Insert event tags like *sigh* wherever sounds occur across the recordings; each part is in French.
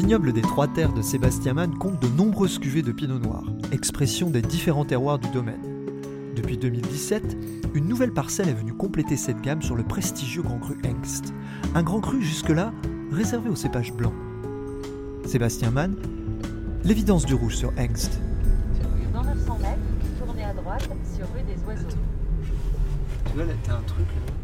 Vignoble des Trois Terres de Sébastien Mann compte de nombreuses cuvées de pinot noir, expression des différents terroirs du domaine. Depuis 2017, une nouvelle parcelle est venue compléter cette gamme sur le prestigieux Grand Cru Hengst, un Grand Cru jusque-là réservé aux cépages blancs. Sébastien Mann, l'évidence du rouge sur Hengst. Dans 900 mètres, tournez à droite sur rue des Oiseaux. Tu vois, là, t'as un truc là.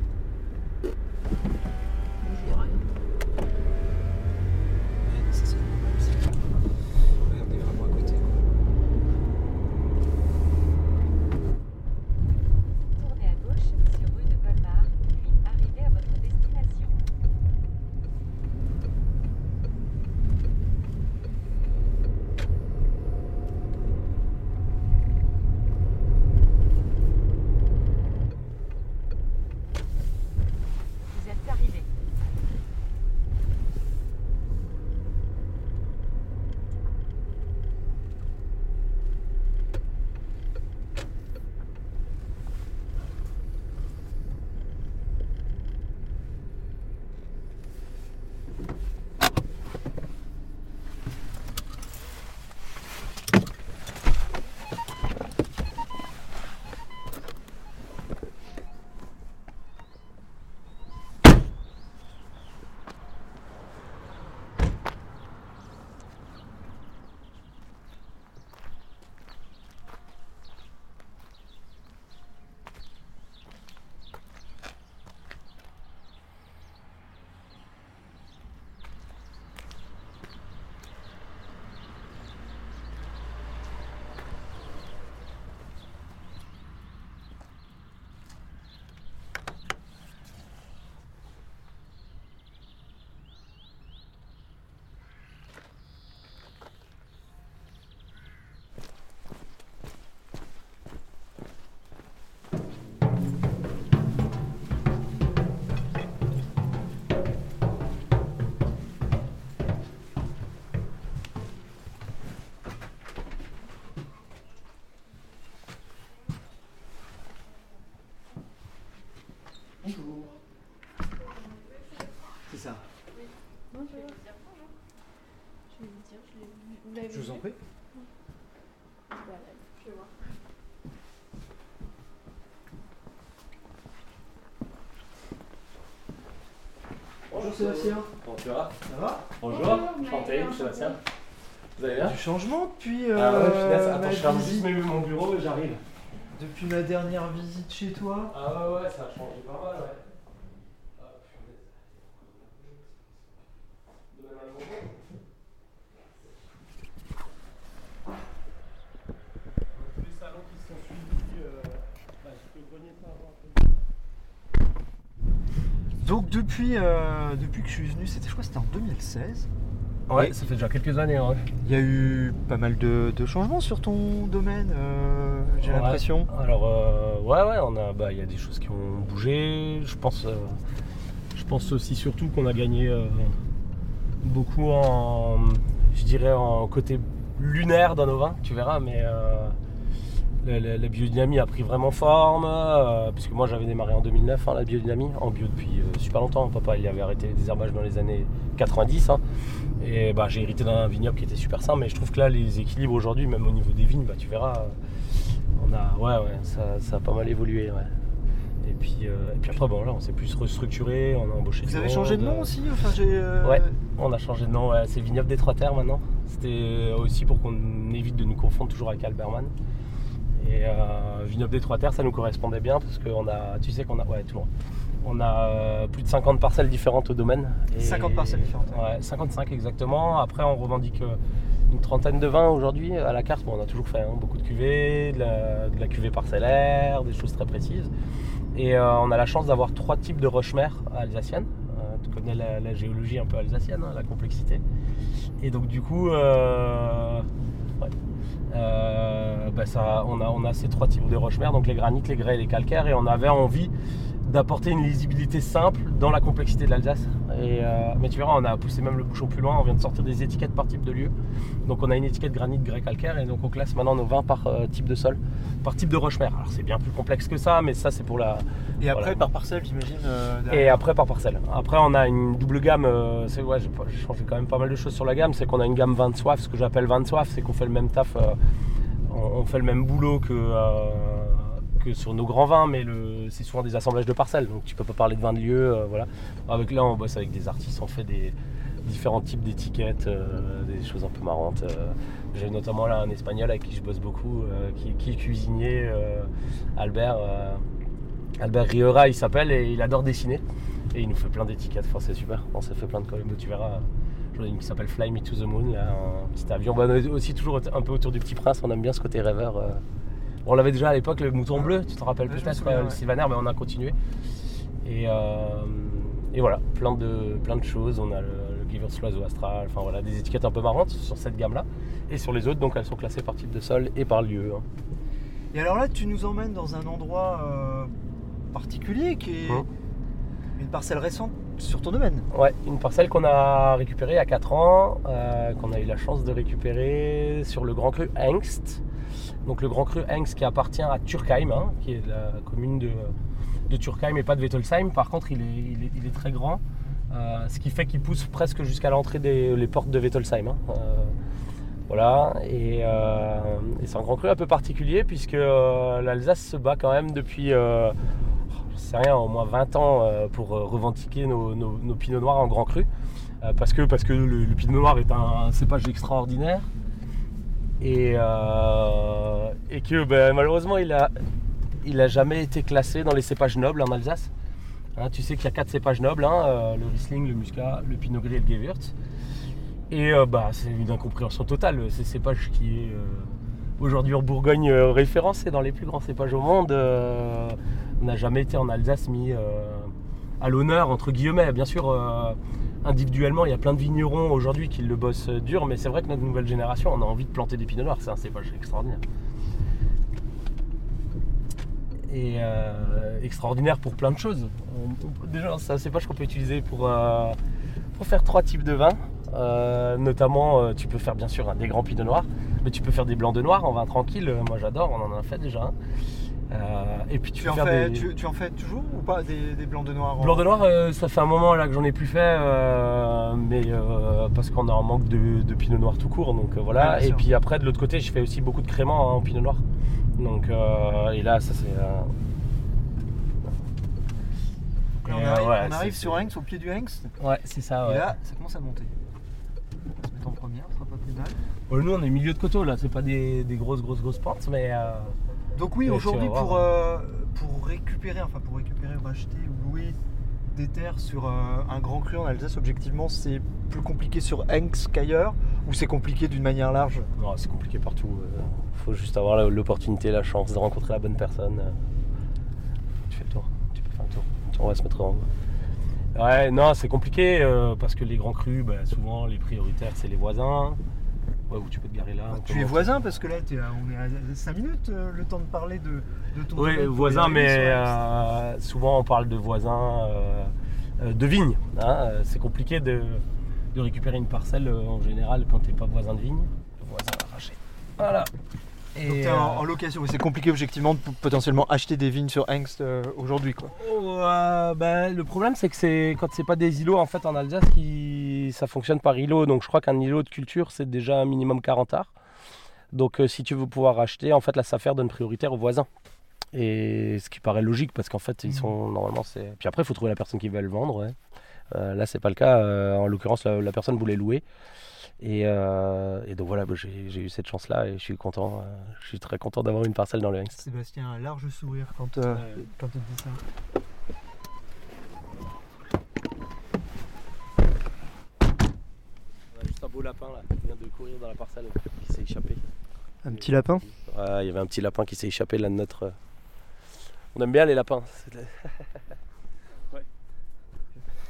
Sébastien. Comment tu vas? Ça va? Bonjour, enchanté, Sébastien. Vous allez bien? Du changement depuis, Ah ouais, euh, punaise, ma attends, je ferme juste mon bureau et j'arrive. depuis ma dernière visite chez toi. Ah ouais, ouais, ça a changé pas mal, ouais. Ah, punaise. Demain, un bonbon Tous les salons qui se sont suivis, euh, bah, je peux grenier ça avant un peu. Donc depuis, euh, depuis que je suis venu, c'était je crois que c'était en 2016. Ouais, ça fait déjà quelques années, hein. Il y a eu pas mal de, de changements sur ton domaine, euh, j'ai Ouais. l'impression. Alors, euh, ouais, ouais, on a, bah, il y a des choses qui ont bougé. Je pense, euh, je pense aussi surtout qu'on a gagné beaucoup en, je dirais, en côté lunaire dans nos vins, tu verras, mais la, la- la biodynamie a pris vraiment forme, euh, puisque moi j'avais démarré en 2009 hein, la biodynamie, en bio depuis euh, super longtemps. Papa il avait arrêté les désherbages dans les années 90, hein. et bah, j'ai hérité d'un vignoble qui était super sain, mais je trouve que là les équilibres aujourd'hui, même au niveau des vignes, bah, tu verras, euh, on a, ouais, ouais, ça, ça a pas mal évolué, ouais. Et puis, euh, et puis après, bon, là, on s'est plus restructuré, on a embauché Vous avez changé de nom aussi enfin, euh, Ouais, on a changé de nom, ouais, c'est Vignoble des Trois Terres maintenant. C'était aussi pour qu'on évite de nous confondre toujours avec Alberman. Et euh, Vignoble des Trois Terres, ça nous correspondait bien parce qu'on a, tu sais qu'on a, ouais, toujours. On a euh, plus de 50 parcelles différentes au domaine. Et- 50 parcelles différentes. Ouais, 55 exactement. Après, on revendique euh, une trentaine de vins aujourd'hui à la carte. Bon, on a toujours fait hein, beaucoup de cuvées, de la, de la cuvée parcellaire, des choses très précises. Et euh, on a la chance d'avoir trois types de roches-mères alsaciennes. Euh, tu connais la, la géologie un peu alsacienne, hein, la complexité. Et donc du coup, ouais. Euh, ça, on, a, on a ces trois types de roches-mères, donc les granites, les grès et les calcaires. Et on avait envie d'apporter une lisibilité simple dans la complexité de l'Alsace. Et, euh, mais tu verras, on a poussé même le bouchon plus loin, on vient de sortir des étiquettes par type de lieu. Donc on a une étiquette granit, grès, calcaire, et donc on classe maintenant nos vins par euh, type de sol, par type de roche-mère. Alors c'est bien plus complexe que ça, mais ça c'est pour la... Et après, Voilà. par parcelle, j'imagine. euh, Et après par parcelle. Après on a une double gamme, c'est ouais, j'ai changé quand même pas mal de choses sur la gamme, c'est qu'on a une gamme vin de soif, ce que j'appelle vin de soif, c'est qu'on fait le même taf, on, on fait le même boulot que, que sur nos grands vins, mais c'est souvent des assemblages de parcelles, donc tu peux pas parler de vin de lieu, euh, voilà. Avec là on bosse avec des artistes, on fait des différents types d'étiquettes, euh, des choses un peu marrantes. euh. J'ai notamment là un espagnol avec qui je bosse beaucoup, qui, est cuisinier, Albert. Albert Riera, il s'appelle et il adore dessiner. Et il nous fait plein d'étiquettes, enfin, c'est super. On s'est fait plein de collègues, tu verras. J'en ai une qui s'appelle Fly Me to the Moon, un petit avion. Bah, aussi toujours un peu autour du petit prince, on aime bien ce côté rêveur. Bon, on l'avait déjà à l'époque, le mouton bleu, tu te rappelles Ouais, peut-être, euh, le ouais. Sylvaner, mais on a continué. Et, euh, et voilà, plein de, plein de choses. On a le, le Givers l'oiseau astral, enfin voilà, des étiquettes un peu marrantes sur cette gamme-là. Et sur les autres, donc elles sont classées par type de sol et par lieu. hein. Et alors là, tu nous emmènes dans un endroit euh, particulier qui est Hum. une parcelle récente sur ton domaine. Ouais, une parcelle qu'on a récupérée il y a 4 ans, euh, qu'on a eu la chance de récupérer sur le Grand Cru Hengst. Donc le Grand Cru Hengst qui appartient à Turkheim, hein, qui est la commune de, Turkheim et pas de Wettelsheim. Par contre, il est, très grand, euh, ce qui fait qu'il pousse presque jusqu'à l'entrée des portes de Wettelsheim. hein. Euh, voilà, et, euh, et c'est un Grand Cru un peu particulier puisque l'Alsace se bat quand même depuis... je sais rien, au moins 20 ans pour revendiquer nos, nos, pinots noirs en grand cru. Parce que, parce que le pinot noir est un, cépage extraordinaire. Et, euh, et que ben, malheureusement, il a, il a jamais été classé dans les cépages nobles en Alsace. Hein, tu sais qu'il y a quatre cépages nobles, hein, euh, le Riesling, le Muscat, le Pinot Gris et le Gewürz. Et euh, bah, c'est une incompréhension totale. Ces cépages qui est aujourd'hui en Bourgogne euh, référencé dans les plus grands cépages au monde, euh, n'a jamais été en Alsace mis à l'honneur, entre guillemets. Bien sûr, individuellement, il y a plein de vignerons aujourd'hui qui le bossent dur, mais c'est vrai que notre nouvelle génération, on a envie de planter des pinots noirs. C'est un cépage extraordinaire. Et euh, extraordinaire pour plein de choses. Déjà, c'est un cépage qu'on peut utiliser pour, euh, pour faire trois types de vins. Euh, notamment, tu peux faire bien sûr des grands pinots noirs, mais tu peux faire des blancs de noir en vin tranquille. Moi, j'adore, on en a fait déjà. Et puis tu, en, faire fais, des tu, tu en fais toujours ou pas des, des blancs de noir blancs de noir. euh, ça fait un moment là que j'en ai plus fait, euh, mais euh, parce qu'on a un manque de, de pinot noir tout court. Donc euh, Ouais, voilà. et puis après, de l'autre côté, je fais aussi beaucoup de crémant hein, en pinot noir. Donc euh, et là, ça c'est. euh, là, on euh, arrive, ouais, on arrive sur Hengst, au pied du Hengst. Ouais, c'est ça. Et là, ça commence à monter. On va se mettre en première, ce sera pas plus mal. Bon, nous, on est milieu de coteau là. C'est pas des, des grosses, grosses, grosses pentes, mais. euh, Donc oui, aujourd'hui, pour, euh, pour récupérer, enfin pour récupérer, racheter ou louer des terres sur euh, un grand cru en Alsace, objectivement, c'est plus compliqué sur Hengst qu'ailleurs ou c'est compliqué d'une manière large? Non, c'est compliqué partout. euh, faut juste avoir l'opportunité, la chance de rencontrer la bonne personne. Tu fais le tour. Tu peux faire le tour. On va se mettre en. Ouais, non, c'est compliqué euh, parce que les grands crus, bah, souvent les prioritaires, c'est les voisins. Ouais, où tu peux te garer là. on peut Tu es voisin parce que là, à- on est à 5 minutes euh, le temps de parler de, de ton Oui, domaine. Et mais euh, souvent on parle de voisins euh, de vignes. hein. C'est compliqué de, de récupérer une parcelle en général quand tu n'es pas voisin de vigne. Le voisin arraché. Voilà. Et, Donc t'es en, en location, c'est compliqué objectivement de potentiellement acheter des vignes sur euh, aujourd'hui quoi. Ben, le problème c'est que c'est quand c'est pas des îlots en fait en Alsace qui ça fonctionne par îlot donc je crois qu'un îlot de culture c'est déjà un minimum 40 arts donc euh, si tu veux pouvoir acheter en fait la SAFER donne prioritaire aux voisins et ce qui paraît logique parce qu'en fait ils Mhm. sont normalement c'est puis après il faut trouver la personne qui va le vendre ouais. Euh, là c'est pas le cas Euh, en l'occurrence la, la personne voulait louer et, euh, et donc voilà bah, j'ai eu cette chance là et je suis content euh, je suis très content d'avoir une parcelle dans le Hengst Sébastien a un large sourire quand, euh, quand il dit ça. On a juste un beau lapin là qui vient de courir dans la parcelle qui s'est échappé. Un petit lapin Ouais, il y avait un petit lapin qui s'est échappé là de notre, On aime bien les lapins. C'est- *laughs* Ouais.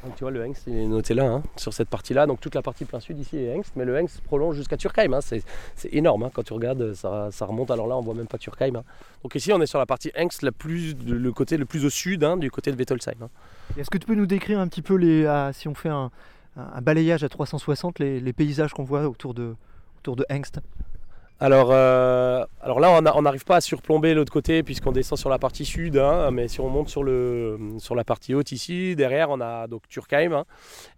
Donc, tu vois, le hengst il est noté là, hein, sur cette partie-là. Donc toute la partie plein sud ici est hengst, mais le hengst prolonge jusqu'à Turkheim. hein. C'est c'est énorme hein, quand tu regardes, ça, ça remonte. Alors là, on voit même pas Turkheim. hein. Donc ici, on est sur la partie hengst, la plus, le côté le plus au sud, hein, du côté de Wettolsheim. hein. Et Est-ce que tu peux nous décrire un petit peu, les, ah, si on fait un, un- balayage à 360, les, paysages qu'on voit autour de, autour de Hengst Alors, euh, alors là, on n'arrive pas à surplomber l'autre côté puisqu'on descend sur la partie sud, hein, mais si on monte sur, le, sur la partie haute ici, derrière, on a donc Turkheim. hein,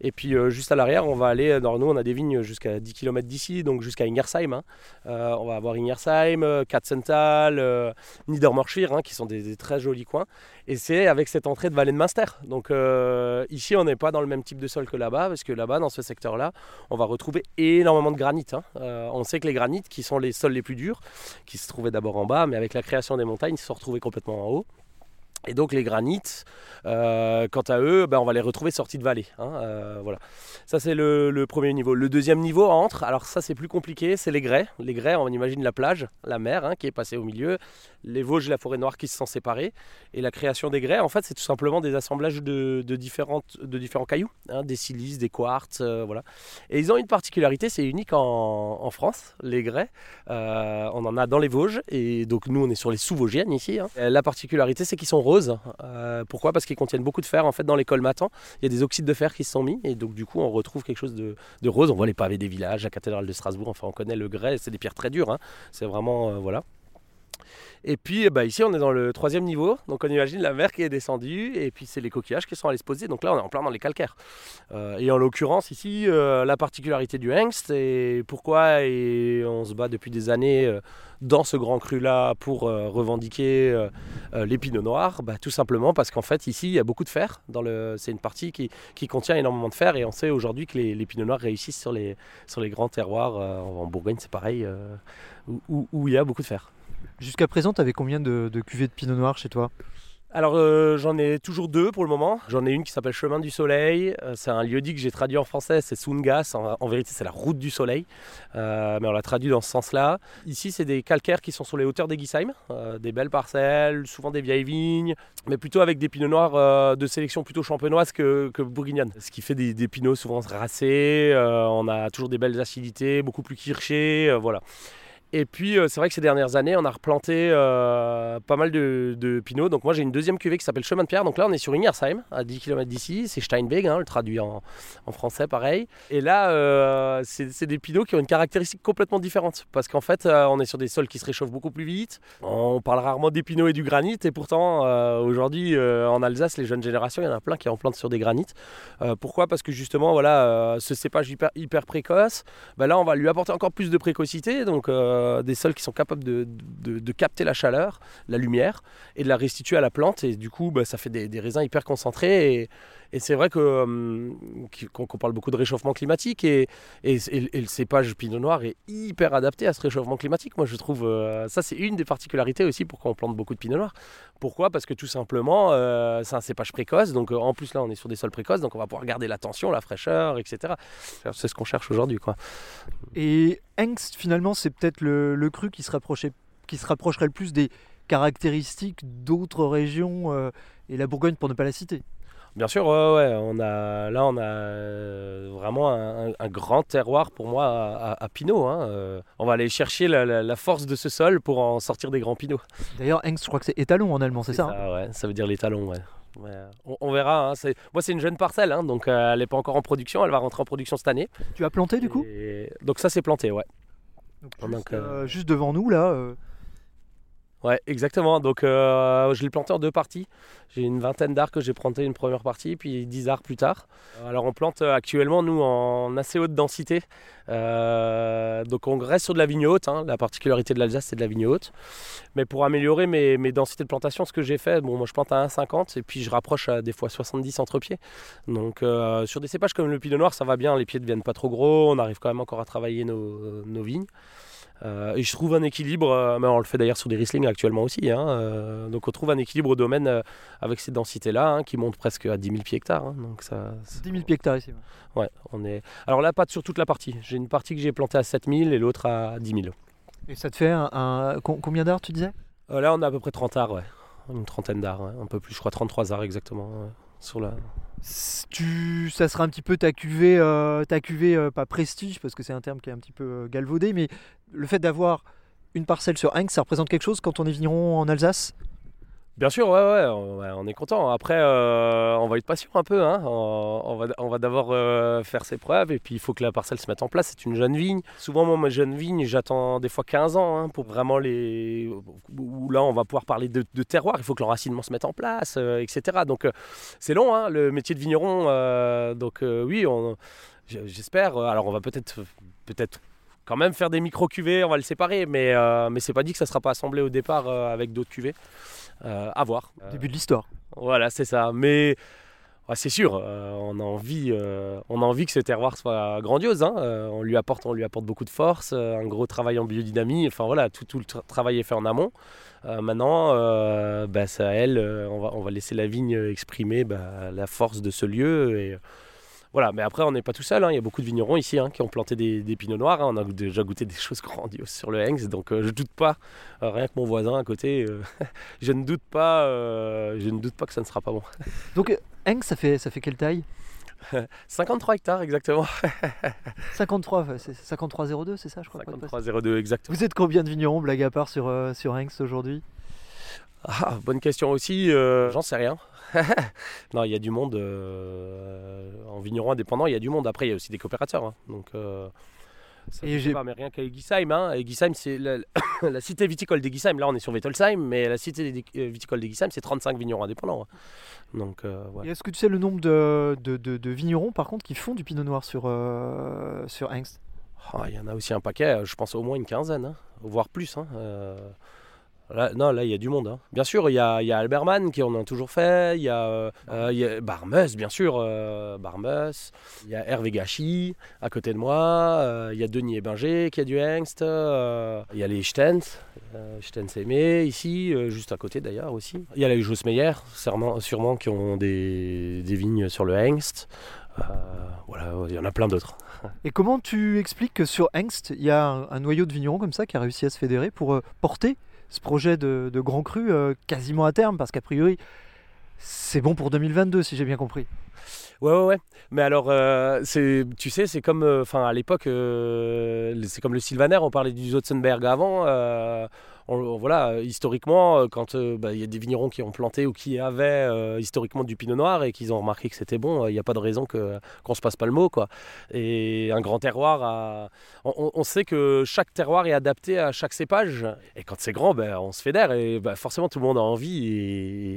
et puis euh, juste à l'arrière, on va aller, dans nous, on a des vignes jusqu'à 10 km d'ici, donc jusqu'à Ingersheim. hein. Euh, on va avoir Ingersheim, Katzenthal, Niedermorschir, qui sont des très jolis coins. Et c'est avec cette entrée de vallée de Münster. Donc euh, ici, on n'est pas dans le même type de sol que là-bas, parce que là-bas, dans ce secteur-là, on va retrouver énormément de granit. hein. Euh, on sait que les granites, qui sont les sols les plus durs, qui se trouvaient d'abord en bas, mais avec la création des montagnes, ils se sont retrouvés complètement en haut. Et donc les granites, euh, quant à eux, ben, on va les retrouver sortis de vallée. hein, euh, voilà. Ça c'est le, premier niveau. Le deuxième niveau entre, alors ça c'est plus compliqué, c'est les grès. Les grès, on imagine la plage, la mer hein, qui est passée au milieu, les Vosges et la forêt noire qui se sont séparés. Et la création des grès, en fait, c'est tout simplement des assemblages de, différentes, de différents cailloux, hein, des silices, des quartz, euh, voilà. Et ils ont une particularité, c'est unique en, en France, les grès. On en a dans les Vosges, et donc nous on est sur les sous-vosgiennes ici. La particularité, c'est qu'ils sont roses. Euh, pourquoi? Parce qu'ils contiennent beaucoup de fer. En fait, dans les colmatans, il y a des oxydes de fer qui sont mis, et donc du coup, on retrouve quelque chose de, de rose. On voit les pavés des villages, la cathédrale de Strasbourg. Enfin, on connaît le grès. C'est des pierres très dures. hein. C'est vraiment euh, voilà. Et puis eh ben, ici on est dans le troisième niveau, donc on imagine la mer qui est descendue. Et puis c'est les coquillages qui sont allés se poser, donc là on est en plein dans les calcaires. Euh, et en l'occurrence ici euh, la particularité du hengst et pourquoi on se bat depuis des années euh, dans ce grand cru là pour revendiquer les pinots noirs, bah, tout simplement parce qu'en fait ici il y a beaucoup de fer, c'est une partie qui, contient énormément de fer. Et on sait aujourd'hui que les, les pinots noirs réussissent sur les, grands terroirs, en Bourgogne c'est pareil, où il y a beaucoup de fer. Jusqu'à présent, tu avais combien de, cuvées de pinot noir chez toi? Alors euh, j'en ai toujours deux pour le moment. J'en ai une qui s'appelle Chemin du Soleil. Euh, c'est un lieu-dit que j'ai traduit en français, c'est Sungas. En, vérité c'est la route du soleil. Euh, mais on l'a traduit dans ce sens-là. Ici c'est des calcaires qui sont sur les hauteurs des Guisheim. Euh, des belles parcelles, souvent des vieilles vignes. Mais plutôt avec des pinots noirs de sélection plutôt champenoise que, que bourguignonne. Ce qui fait des, pinots souvent racés. On a toujours des belles acidités, beaucoup plus kirchés. voilà. Et puis euh, c'est vrai que ces dernières années, on a replanté euh, pas mal de, pinots. Donc moi j'ai une deuxième cuvée qui s'appelle Chemin de Pierre. Donc là on est sur Ingersheim, à 10 km d'ici. C'est Steinweg, hein, le traduit en, français pareil. Et là euh, c'est des pinots qui ont une caractéristique complètement différente. Parce qu'en fait on est sur des sols qui se réchauffent beaucoup plus vite. On parle rarement des pinots et du granit. Et pourtant aujourd'hui en Alsace, les jeunes générations, il y en a plein qui en plantent sur des granites. Pourquoi? Parce que justement voilà, ce cépage hyper, hyper précoce, bah là on va lui apporter encore plus de précocité. Donc euh, des sols qui sont capables de, de- capter la chaleur, la lumière et de la restituer à la plante. Et du coup, bah, ça fait des, raisins hyper concentrés. Et c'est vrai que, hum, qu'on parle beaucoup de réchauffement climatique. Et, et, le cépage pinot noir est hyper adapté à ce réchauffement climatique. Moi, je trouve euh, ça, c'est une des particularités aussi pourquoi on plante beaucoup de pinot noir. Pourquoi? Parce que tout simplement, euh, c'est un cépage précoce. Donc, euh, en plus, là, on est sur des sols précoces. Donc, on va pouvoir garder la tension, la fraîcheur, etc. C'est ce qu'on cherche aujourd'hui. quoi. Et Hengst, finalement, c'est peut-être le, cru qui se, rapprocherait le plus des caractéristiques d'autres régions euh, et la Bourgogne pour ne pas la citer. Bien sûr, ouais, ouais, on a, là on a euh, vraiment un, grand terroir pour moi à, à- à Pinot. hein, euh. on va aller chercher la, la- la force de ce sol pour en sortir des grands Pinots. D'ailleurs, Hengst, je crois que c'est étalon en allemand, c'est ça, hein? Ça, ouais, ça veut dire les talons, ouais. Ouais, on, on verra. hein, moi, c'est une jeune parcelle, hein, donc euh, elle n'est pas encore en production. Elle va rentrer en production cette année. Tu as planté du coup? Et- Donc ça, c'est planté, ouais. Donc, donc, juste, euh, euh, juste devant nous, là. Euh, Ouais, exactement. Donc euh, je l'ai planté en deux parties. J'ai une vingtaine d'arbres que j'ai planté une première partie, puis 10 arbres plus tard. Alors on plante euh, actuellement, nous, en assez haute densité. Euh, donc on reste sur de la vigne haute. hein. La particularité de l'Alsace, c'est de la vigne haute. Mais pour améliorer mes, densités de plantation, ce que j'ai fait, bon, moi je plante à 1,50 et puis je rapproche à des fois 70 entre pieds. Donc euh, sur des cépages comme le pinot noir, ça va bien. Les pieds ne deviennent pas trop gros. On arrive quand même encore à travailler nos vignes. Euh, et je trouve un équilibre, euh, mais on le fait d'ailleurs sur des Riesling actuellement aussi. hein, euh, donc on trouve un équilibre au domaine avec ces densités-là hein, qui montent presque à 10 000 pieds hectares. hein, donc ça, ça- 10 000 pieds hectares ici. ouais. ouais, on est. Alors là, pas sur toute la partie. J'ai une partie que j'ai plantée à 7 000 et l'autre à 10 000. Et ça te fait un, un- com- combien d'arbres tu disais? Là, on a à peu près 30 arbres. Ouais. une trentaine d'arts, ouais, un peu plus, je crois 33 arts exactement. ouais, Tu, ça sera un petit peu ta cuvée, euh, ta cuvée euh, pas prestige, parce que c'est un terme qui est un petit peu euh, galvaudé, mais le fait d'avoir une parcelle sur Heinz, ça représente quelque chose quand on est vigneron en Alsace? Bien sûr, ouais, ouais, on, est content. Après, euh, on va être patient un peu. Hein. On, va, on va d'abord euh, faire ses preuves et puis il faut que la parcelle se mette en place. C'est une jeune vigne. Souvent, moi, ma jeune vigne, j'attends des fois 15 ans hein, pour vraiment les. Où là, on va pouvoir parler de, terroir. Il faut que l'enracinement se mette en place, euh, etc. Donc, c'est long, hein, le métier de vigneron. donc, oui, j'espère. Alors, on va peut-être. peut-être quand même faire des micro cuvées, on va le séparer, mais, mais c'est pas dit que ça sera pas assemblé au départ avec d'autres cuvées. Euh, à voir. Euh, Début de l'histoire. voilà, c'est ça. Mais c'est sûr, euh, on, a envie, euh, on a envie que ce terroir soit grandiose. hein. Euh, on, lui apporte, on lui apporte beaucoup de force, un gros travail en biodynamie. Enfin voilà, tout, tout le tra- travail est fait en amont. Maintenant, bah, à elle, on, va, on va laisser la vigne exprimer bah, la force de ce lieu. Et, voilà, mais après, on n'est pas tout seul. hein. Il y a beaucoup de vignerons ici hein, qui ont planté des, des pinots noirs. hein. On a déjà goûté des choses grandioses sur le Hengst. Donc, euh, je doute pas, euh, rien que mon voisin à côté, euh, *laughs* je ne doute pas, euh, je ne doute pas que ça ne sera pas bon. *laughs* Donc Heinz, ça fait, ça fait quelle taille? *laughs* 53 hectares exactement. 53, enfin, c'est 53,02, c'est ça, je crois. pas de passe. 53,02 exactement. Vous êtes combien de vignerons, blague à part, sur, sur Heinz aujourd'hui? Ah, bonne question aussi. euh, J'en sais rien. *laughs* non, il y a du monde euh, en vigneron indépendant. Il y a du monde. Après, il y a aussi des coopérateurs. hein. Donc, euh, ça, Et je sais j'ai- pas, mais rien qu'à Egisheim. Hein. Egisheim, c'est la, *coughs* la cité viticole d'Egisheim. Là, on est sur Wettelsheim, mais la cité euh, viticole d'Egisheim, c'est 35 vignerons indépendants. hein. Donc, ouais. Est-ce que tu sais le nombre de, de, de- de vignerons, par contre, qui font du pinot noir sur, sur Heinz Ah, il y en a aussi un paquet. Je pense au moins une quinzaine, voire plus. Euh, non, là, il y a du monde. hein. Bien sûr, il y a, y qui en a toujours fait. Il y a, euh, euh, Barmeus, bien sûr. euh. Il y a Hervé Gachi à côté de moi. euh, il y a Denis Ebinger qui a du Hengst. euh, il y a les Stens. Euh, Stens Aimé ici, euh, juste à côté d'ailleurs aussi. Il y a les Jos Meyer, sûrement, sûrement qui ont des, vignes sur le Hengst. Euh, voilà, il y en a plein d'autres. *laughs* Et comment tu expliques que sur Hengst, il y a un, noyau de vignerons comme ça qui a réussi à se fédérer pour euh, porter ce projet de, grand cru euh, quasiment à terme Parce qu'a priori, c'est bon pour 2022, si j'ai bien compris. Ouais, ouais, ouais. Mais alors, euh, c'est, tu sais, c'est comme, euh, enfin, à l'époque, c'est comme le Sylvaner, on parlait du Zotzenberg avant. Voilà, euh, historiquement, euh, quand euh, bah, il y a des vignerons qui ont planté ou qui avaient historiquement du pinot noir et qu'ils ont remarqué que c'était bon, il n'y a pas de raison qu'on se passe pas le mot, quoi. Et un grand terroir, on, sait que chaque terroir est adapté à chaque cépage. Et quand c'est grand, ben, on se fédère et bah, forcément tout le monde a envie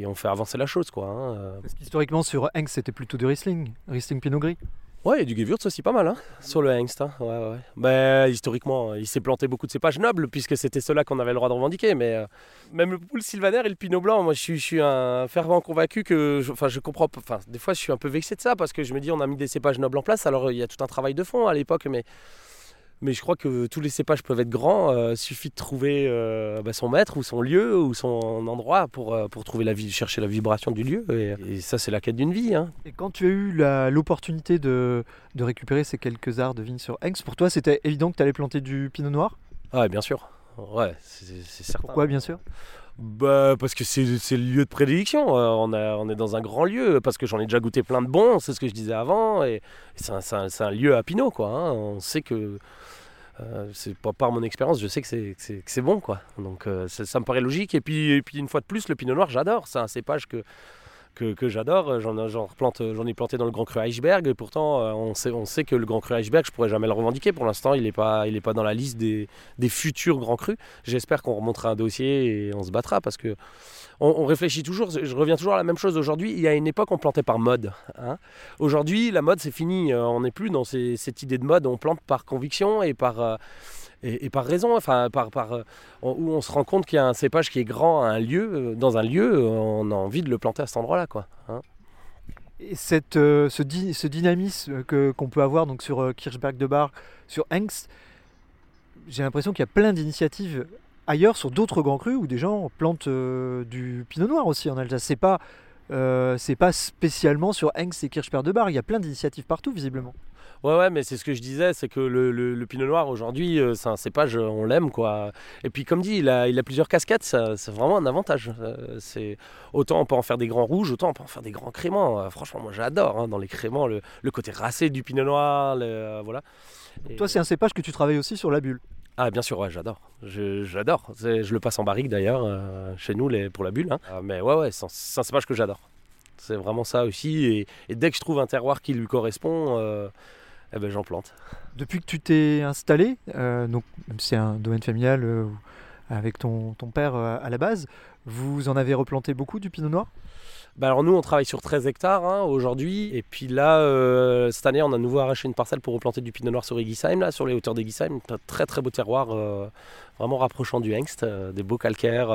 et, on fait avancer la chose, quoi. hein. Parce qu'historiquement, sur Hengst, c'était plutôt du Riesling, Riesling Pinot Gris. Ouais, et du Gewürz aussi pas mal, hein, sur le Hengst. hein. Ouais, ouais. Ben, historiquement, il s'est planté beaucoup de cépages nobles, puisque c'était ceux-là qu'on avait le droit de revendiquer. Mais euh, même le poule sylvaner et le pinot blanc, moi je suis, je un fervent convaincu que. je- Enfin, je, comprends pas. Enfin, des fois, je suis un peu vexé de ça, parce que je me dis, on a mis des cépages nobles en place. Alors, il y a tout un travail de fond à l'époque, mais. Mais je crois que tous les cépages peuvent être grands. euh, suffit de trouver euh, bah, son maître ou son lieu ou son endroit pour, euh, pour trouver la vie, chercher la vibration du lieu. Et, et ça, c'est la quête d'une vie. Hein. Et quand tu as eu l'opportunité de, de récupérer ces quelques arts de vigne sur Hengst, pour toi, c'était évident que tu allais planter du Pinot Noir? Ah, bien sûr. Ouais, c'est c'est certain. Pourquoi, bien sûr? Bah parce que c'est le lieu de prédilection. Euh, on, a, on est dans un grand lieu parce que j'en ai déjà goûté plein de bons. C'est ce que je disais avant et c'est un, un- lieu à Pinot quoi. hein. On sait que euh, c'est par mon expérience, je sais que c'est bon quoi. Donc euh, ça, ça me paraît logique. Et puis et puis une fois de plus, le Pinot Noir, j'adore. C'est un cépage que que, j'adore. J'en ai planté dans le Grand Cru Eichberg. Et pourtant, euh, on sait, que le Grand Cru Eichberg, je pourrais jamais le revendiquer. Pour l'instant, il n'est pas, dans la liste des, futurs Grands Crus. J'espère qu'on remontera un dossier et on se battra parce que on, réfléchit toujours. Je reviens toujours à la même chose aujourd'hui. Il y a une époque, on plantait par mode. hein. Aujourd'hui, la mode, c'est fini. Euh, On n'est plus dans cette idée de mode. On plante par conviction et par. euh, et, par raison, enfin, par, euh, où on se rend compte qu'il y a un cépage qui est grand à un lieu, euh, dans un lieu, euh, on a envie de le planter à cet endroit-là, quoi. hein. Et cette, ce, dy- ce dynamisme qu'on peut avoir donc sur Kirchberg de Bar, sur Hengst, j'ai l'impression qu'il y a plein d'initiatives ailleurs sur d'autres grands crus où des gens plantent du pinot noir aussi en Alsace. C'est pas, c'est pas spécialement sur Hengst et Kirchberg de Bar, il y a plein d'initiatives partout visiblement. Ouais, ouais, mais c'est ce que je disais, c'est que le, le- le pinot noir aujourd'hui, euh, c'est un cépage, euh, on l'aime quoi. Et puis comme dit, il a, il a plusieurs casquettes, ça- c'est vraiment un avantage. Euh, c'est autant on peut en faire des grands rouges, autant on peut en faire des grands créments. Euh, franchement, moi j'adore hein, dans les créments le, le côté racé du pinot noir, voilà. Et- Toi, c'est un cépage que tu travailles aussi sur la bulle. ah bien sûr, ouais, j'adore. J'adore. Je le passe en barrique d'ailleurs chez nous les, pour la bulle. hein. Mais ouais, ouais, c'est un- c'est un cépage que j'adore. C'est vraiment ça aussi. Et, et dès que je trouve un terroir qui lui correspond, euh, eh ben, j'en plante. Depuis que tu t'es installé, euh, donc même si c'est un domaine familial euh, avec ton, ton père euh, à la base, vous en avez replanté beaucoup du pinot noir? Bah alors nous, on travaille sur 13 hectares hein, aujourd'hui. Et puis là, euh, cette année, on a de nouveau arraché une parcelle pour replanter du pinot noir sur Eguisheim, là, sur les hauteurs d'Eguisheim. Un très très beau terroir, euh, vraiment rapprochant du Hengst, euh, des beaux calcaires.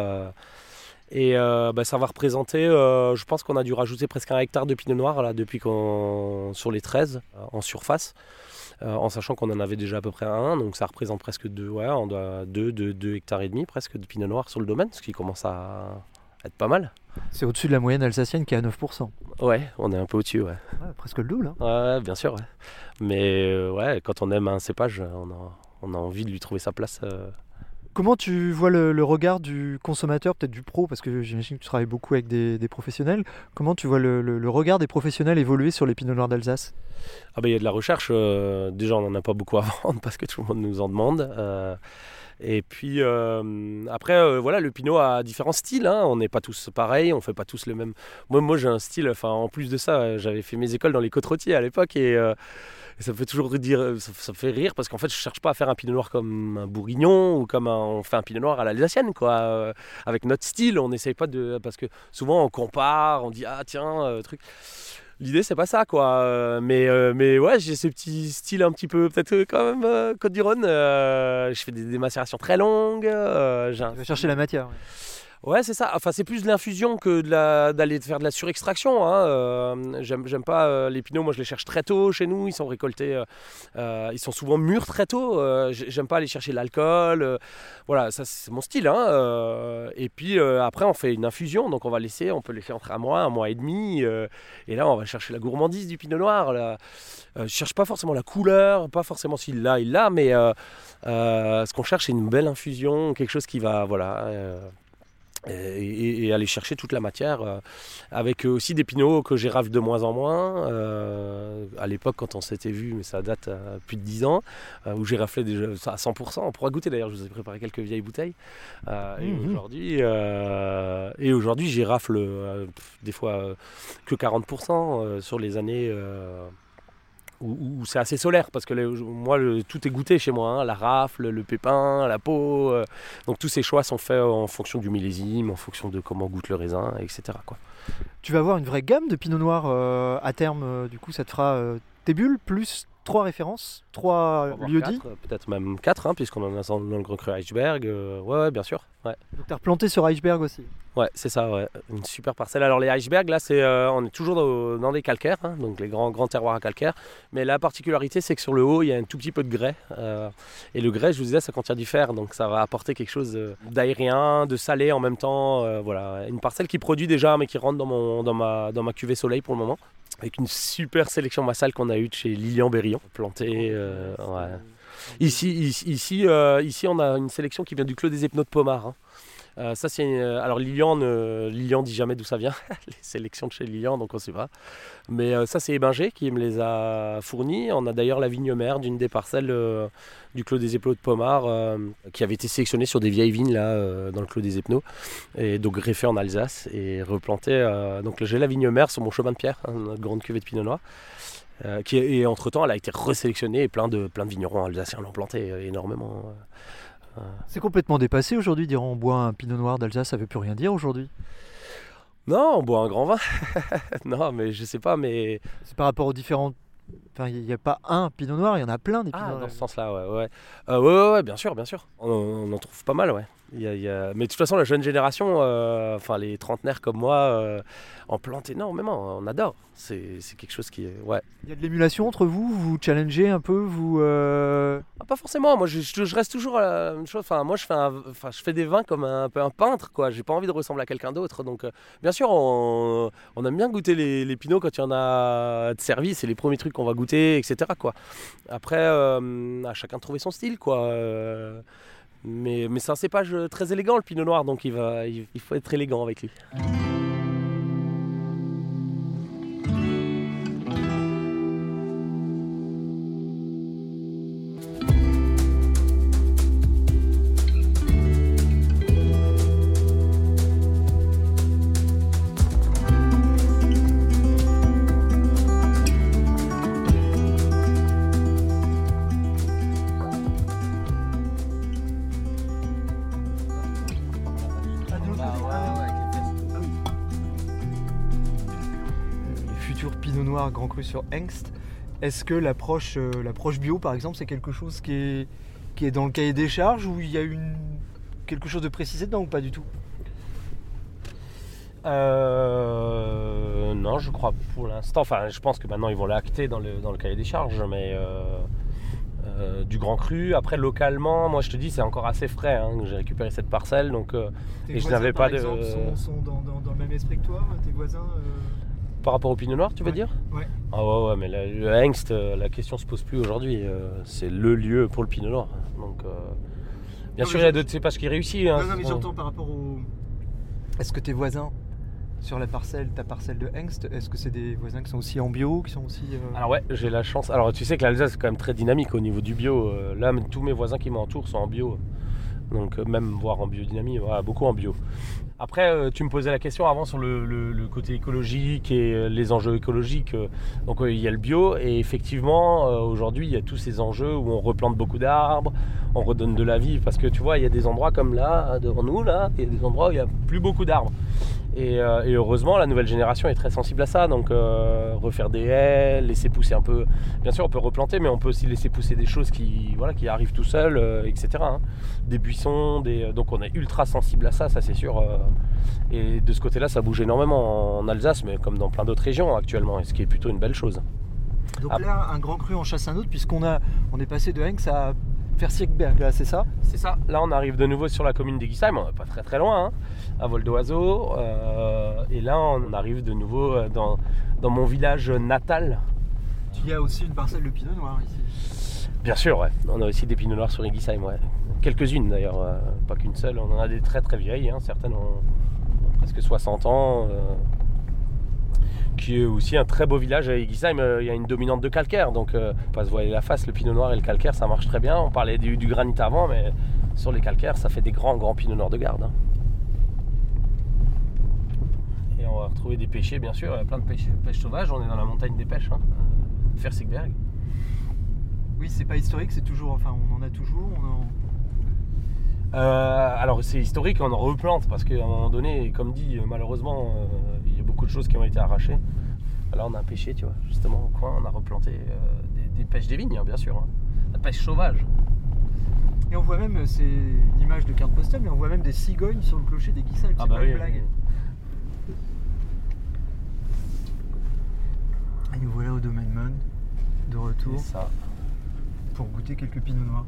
Et euh, bah, ça va représenter, euh, je pense qu'on a dû rajouter presque un hectare de pinot noir là, depuis qu'on sur les 13 euh, en surface. euh, en sachant qu'on en avait déjà à peu près un, donc ça représente presque deux, ouais, on doit deux, deux, deux hectares et demi presque de pinot noir sur le domaine, ce qui commence à être pas mal. C'est au-dessus de la moyenne alsacienne qui est à 9%. Ouais, on est un peu au-dessus, ouais. Ouais, presque le double. hein. Ouais, bien sûr, ouais. Mais ouais, quand on aime un cépage, on a, on a envie de lui trouver sa place. euh. Comment tu vois le, regard du consommateur, peut-être du pro, parce que j'imagine que tu travailles beaucoup avec des, professionnels. Comment tu vois le, regard des professionnels évoluer sur les pinots noirs d'Alsace? Ah bah il y a de la recherche, euh, déjà on n'en a pas beaucoup *laughs* à vendre parce que tout le monde nous en demande. euh, et puis euh, après, voilà, le pinot a différents styles. hein. On n'est pas tous pareils, on fait pas tous le même. Moi, j'ai un style. Enfin, en plus de ça, j'avais fait mes écoles dans les côtes rôtiers à l'époque et, ça me fait toujours dire, ça, ça fait rire parce qu'en fait, je cherche pas à faire un pinot noir comme un bourguignon ou comme on fait un pinot noir à l'alsacienne, quoi. euh, avec notre style, on n'essaye pas de, parce que souvent on compare, on dit ah tiens euh, truc. L'idée c'est pas ça quoi, Euh, mais euh, mais ouais j'ai ce petit style un petit peu peut-être euh, quand même euh, Côte du Rhône. euh, je fais des, macérations très longues. euh, j'ai un- Tu vas chercher la matière. Ouais c'est ça. Enfin c'est plus de l'infusion que d'aller faire de la surextraction. Hein. Euh, j'aime pas euh, les pinots. Moi je les cherche très tôt chez nous. Ils sont récoltés. euh, ils sont souvent mûrs très tôt. J'ai- j'aime pas aller chercher l'alcool. voilà ça c'est mon style. Hein. et puis après on fait une infusion. Donc on va laisser. On peut laisser entre un mois, un mois et demi. et là, on va chercher la gourmandise du pinot noir. Là. Je cherche pas forcément la couleur, pas forcément s'il l'a, il l'a, mais ce qu'on cherche, c'est une belle infusion, quelque chose qui va, voilà, et, et- et aller chercher toute la matière. euh, avec aussi des pinots que j'ai rafle de moins en moins. euh, à l'époque, quand on s'était vu, mais ça date euh, plus de 10 ans, euh, où j'ai raflé déjà ça à 100%. On pourra goûter d'ailleurs, je vous ai préparé quelques vieilles bouteilles. Euh, et Mhm. aujourd'hui, euh, et aujourd'hui, j'y rafle euh, des fois euh, que 40% euh, sur les années euh, où, où c'est assez solaire parce que les- moi le- tout est goûté chez moi, hein, la rafle, le pépin, la peau. euh, donc tous ces choix sont faits en fonction du millésime, en fonction de comment goûte le raisin, etc. Quoi. Tu vas avoir une vraie gamme de pinot noir euh, à terme. euh, du coup, ça te fera euh, tes bulles plus trois références, trois lieux dits. quatre, Peut-être même 4, puisqu'on en a dans dans le Grand Cru Iceberg. euh, ouais, ouais, bien sûr. Ouais. Donc, tu as replanté sur Iceberg aussi. Ouais, c'est ça, ouais. une super parcelle. Alors les icebergs, là, c'est, euh, on est toujours dans, dans des calcaires, hein, donc les grands, grands terroirs à calcaire. Mais la particularité, c'est que sur le haut, il y a un tout petit peu de grès. euh, et le grès, je vous disais, ça contient du fer, donc ça va apporter quelque chose euh, d'aérien, de salé en même temps. euh, voilà, une parcelle qui produit déjà, mais qui rentre dans, mon, dans, ma, dans ma cuvée soleil pour le moment. Avec une super sélection massale qu'on a eue de chez Lilian Berillon, plantée. ouais. Ici, ici, ici, ici, on a une sélection qui vient du Clos des Épinaux de Pomard. hein. Euh, ça, c'est une- alors Lilian, ne- Lilian dit jamais d'où ça vient, *laughs* les sélections de chez Lilian, donc on sait pas. Mais euh, ça, c'est Ébinger qui me les a fournis. On a d'ailleurs la vigne mère d'une des parcelles euh, du Clos des Épinaux de Pomard euh, qui avait été sélectionnée sur des vieilles vignes là euh, dans le Clos des Épinaux et donc greffée en Alsace et replantée. euh, donc j'ai la vigne mère sur mon chemin de pierre, hein, notre grande cuvée de Pinot Noir. Euh, qui et entre temps, elle a été resélectionnée et plein de, plein de vignerons alsaciens l'ont plantée euh, énormément. C'est complètement dépassé aujourd'hui. Dire on boit un pinot noir d'Alsace, ça veut plus rien dire aujourd'hui. Non, on boit un grand vin. *laughs* non, mais je sais pas, mais. C'est par rapport aux différents. Enfin, il n'y a pas un pinot noir, il y en a plein des pinot Ah, noirs. dans ce sens-là, ouais. Ouais. Euh, ouais, ouais, ouais, bien sûr, bien sûr. On, on en trouve pas mal, ouais. Il y a- il y a- Mais de toute façon, la jeune génération, euh, enfin les trentenaires comme moi, euh, en plantent énormément. On adore. C'est c'est quelque chose qui est. Ouais. Il y a de l'émulation entre vous, vous challengez un peu, vous. euh, Ah, pas forcément. Moi, je, reste toujours à la même chose. Enfin, moi, je fais, un, enfin, je fais des vins comme un, peu un peintre, quoi. J'ai pas envie de ressembler à quelqu'un d'autre. Donc, bien sûr, on, on aime bien goûter les, les pinots quand il y en a de service. C'est les premiers trucs qu'on va goûter. etc. Quoi. Après, à chacun de trouver son style. Quoi. Mais, mais c'est un cépage très élégant, le pinot noir, donc il, va, il, il faut être élégant avec lui. Sur. Est-ce que l'approche euh, l'approche bio, par exemple, c'est quelque chose qui est, qui est dans le cahier des charges ou il y a une, quelque chose de précisé dedans ou pas du tout? Euh, non, je crois pour l'instant. Enfin, je pense que maintenant ils vont l'acter dans le, dans le cahier des charges, mais euh, euh, du grand cru. Après, localement, moi je te dis, c'est encore assez frais. hein, que J'ai récupéré cette parcelle, donc Et je n'avais pas de- exemple, sont, sont dans, dans- dans le même esprit que toi? Tes voisins par rapport au pinot noir, tu veux Ouais, dire ouais. Ah ouais, ouais, mais la- le Hengst, euh, la question se pose plus aujourd'hui. euh, c'est le lieu pour le pinot noir. Donc, euh, bien Non, sûr, il y a d'autres cépages qui réussissent. hein, Non, non, mais j'entends par rapport au. Est-ce que tes voisins sur la parcelle, ta parcelle de Hengst, est-ce que c'est des voisins qui sont aussi en bio, qui sont aussi. euh, Alors ouais, j'ai la chance. Alors tu sais que l'Alsace c'est quand même très dynamique au niveau du bio. Là, tous mes voisins qui m'entourent sont en bio. Donc euh, même voire en biodynamie, voilà, beaucoup en bio. Après, euh, tu me posais la question avant sur le, le- côté écologique et euh, les enjeux écologiques. Donc il y a le bio et effectivement aujourd'hui il y a tous ces enjeux où on replante beaucoup d'arbres, on redonne de la vie parce que tu vois il y a des endroits comme là devant nous là, il y a des endroits où il n'y a plus beaucoup d'arbres. Et, euh, et heureusement, la nouvelle génération est très sensible à ça. Donc, euh, refaire des haies, laisser pousser un peu. Bien sûr, on peut replanter, mais on peut aussi laisser pousser des choses qui, voilà, qui arrivent tout seuls, euh, etc. hein. Des buissons, des... donc on est ultra sensible à ça, ça c'est sûr. euh. Et de ce côté-là, ça bouge énormément en Alsace, mais comme dans plein d'autres régions actuellement, et ce qui est plutôt une belle chose. Donc Ah. là, un grand cru en chasse un autre, puisqu'on a, on est passé de Hengst à Fersirkberg, là, c'est ça? C'est ça. Là, on arrive de nouveau sur la commune d'Egisheim, on n'est pas très très loin, hein, à vol d'oiseau. euh, et là, on arrive de nouveau euh, dans, dans mon village natal, Il y a aussi une parcelle de Pinot Noir ici. Bien sûr, ouais. On a aussi des pinots noirs sur Egisheim, ouais. Quelques-unes d'ailleurs, euh, pas qu'une seule. On en a des très très vieilles, hein. certaines ont, presque 60 ans. euh, qui est aussi un très beau village à Egisheim. euh, Il y a une dominante de calcaire, donc pas se voiler la face. Le pinot noir et le calcaire, ça marche très bien. On parlait du, du granit avant, mais sur les calcaires, ça fait des grands grands pinots noirs de garde. hein. Et on va retrouver des pêchers, bien sûr. Il y a plein de pêches, pêches sauvages. On est dans la montagne des pêches, hein, euh, Fersigberg. Oui, c'est pas historique, c'est toujours, enfin, on en a toujours. On en... Euh, alors c'est historique, on en replante parce qu'à un moment donné, comme dit, malheureusement, euh, il y a beaucoup de choses qui ont été arrachées. Là, on a un pêché, tu vois, justement au coin, on a replanté euh, des, des pêches des vignes, hein, bien sûr. hein. La pêche sauvage. Et on voit même, c'est une image de carte postale, mais on voit même des cigognes sur le clocher des Guissailles. Ah c'est bah pas oui. une blague. Nous voilà au domaine Mon, de retour, C'est ça, pour goûter quelques pinots noirs.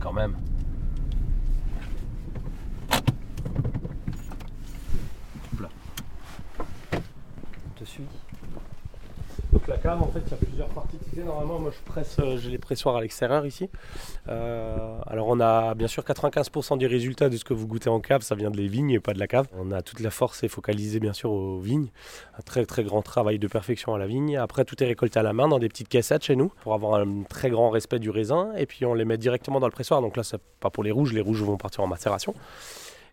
quand même. On te suit? Donc la cave, en fait, il y a plusieurs parties. Tu sais, normalement, moi, je presse, euh, j'ai les pressoirs à l'extérieur ici. Euh, alors, on a bien sûr 95% du résultat de ce que vous goûtez en cave, ça vient de les vignes et pas de la cave. On a toute la force est focalisée, bien sûr, aux vignes. Un très, très grand travail de perfection à la vigne. Après, tout est récolté à la main dans des petites caissettes chez nous pour avoir un très grand respect du raisin. Et puis, on les met directement dans le pressoir. Donc là, c'est pas pour les rouges. Les rouges vont partir en macération.